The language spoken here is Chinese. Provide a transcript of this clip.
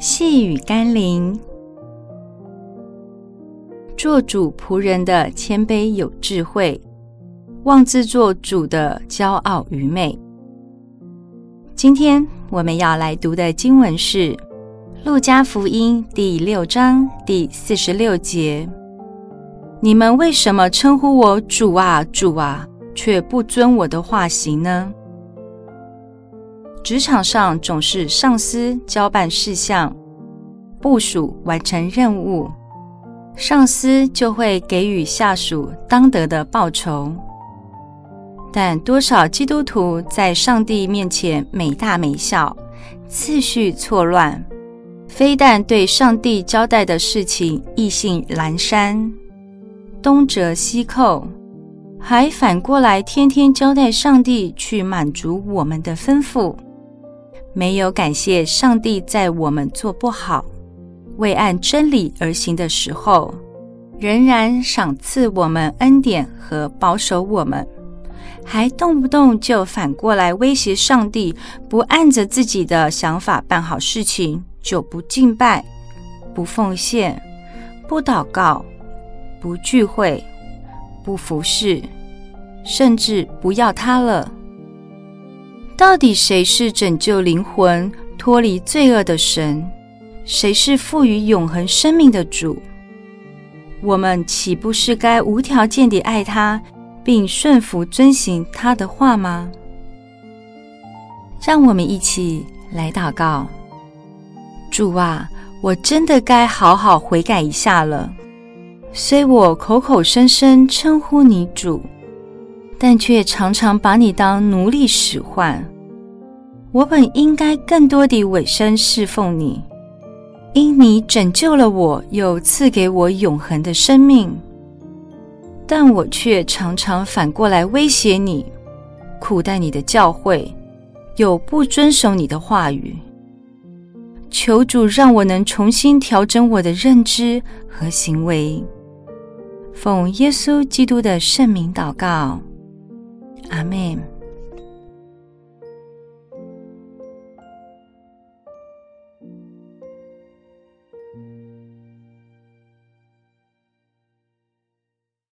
细雨甘霖，做主仆人的谦卑有智慧，妄自做主的骄傲愚昧。今天我们要来读的经文是《路加福音》第六章第四十六节：“你们为什么称呼我主啊，主啊，却不遵我的话行呢？”职场上总是上司交办事项，部署完成任务，上司就会给予下属当得的报酬。但多少基督徒在上帝面前没大没小，次序错乱，非但对上帝交代的事情意兴阑珊，东折西扣，还反过来天天交代上帝去满足我们的吩咐。没有感谢上帝，在我们做不好、未按真理而行的时候，仍然赏赐我们恩典和保守我们，还动不动就反过来威胁上帝，不按着自己的想法办好事情，就不敬拜、不奉献、不祷告、不聚会、不服侍，甚至不要他了。到底谁是拯救灵魂、脱离罪恶的神？谁是赋予永恒生命的主？我们岂不是该无条件地爱他，并顺服遵行他的话吗？让我们一起来祷告：主啊，我真的该好好悔改一下了。虽我口口声声称呼你主。但却常常把你当奴隶使唤。我本应该更多地委身侍奉你，因你拯救了我，又赐给我永恒的生命。但我却常常反过来威胁你，苦待你的教诲，又不遵守你的话语。求主让我能重新调整我的认知和行为。奉耶稣基督的圣名祷告。Amén.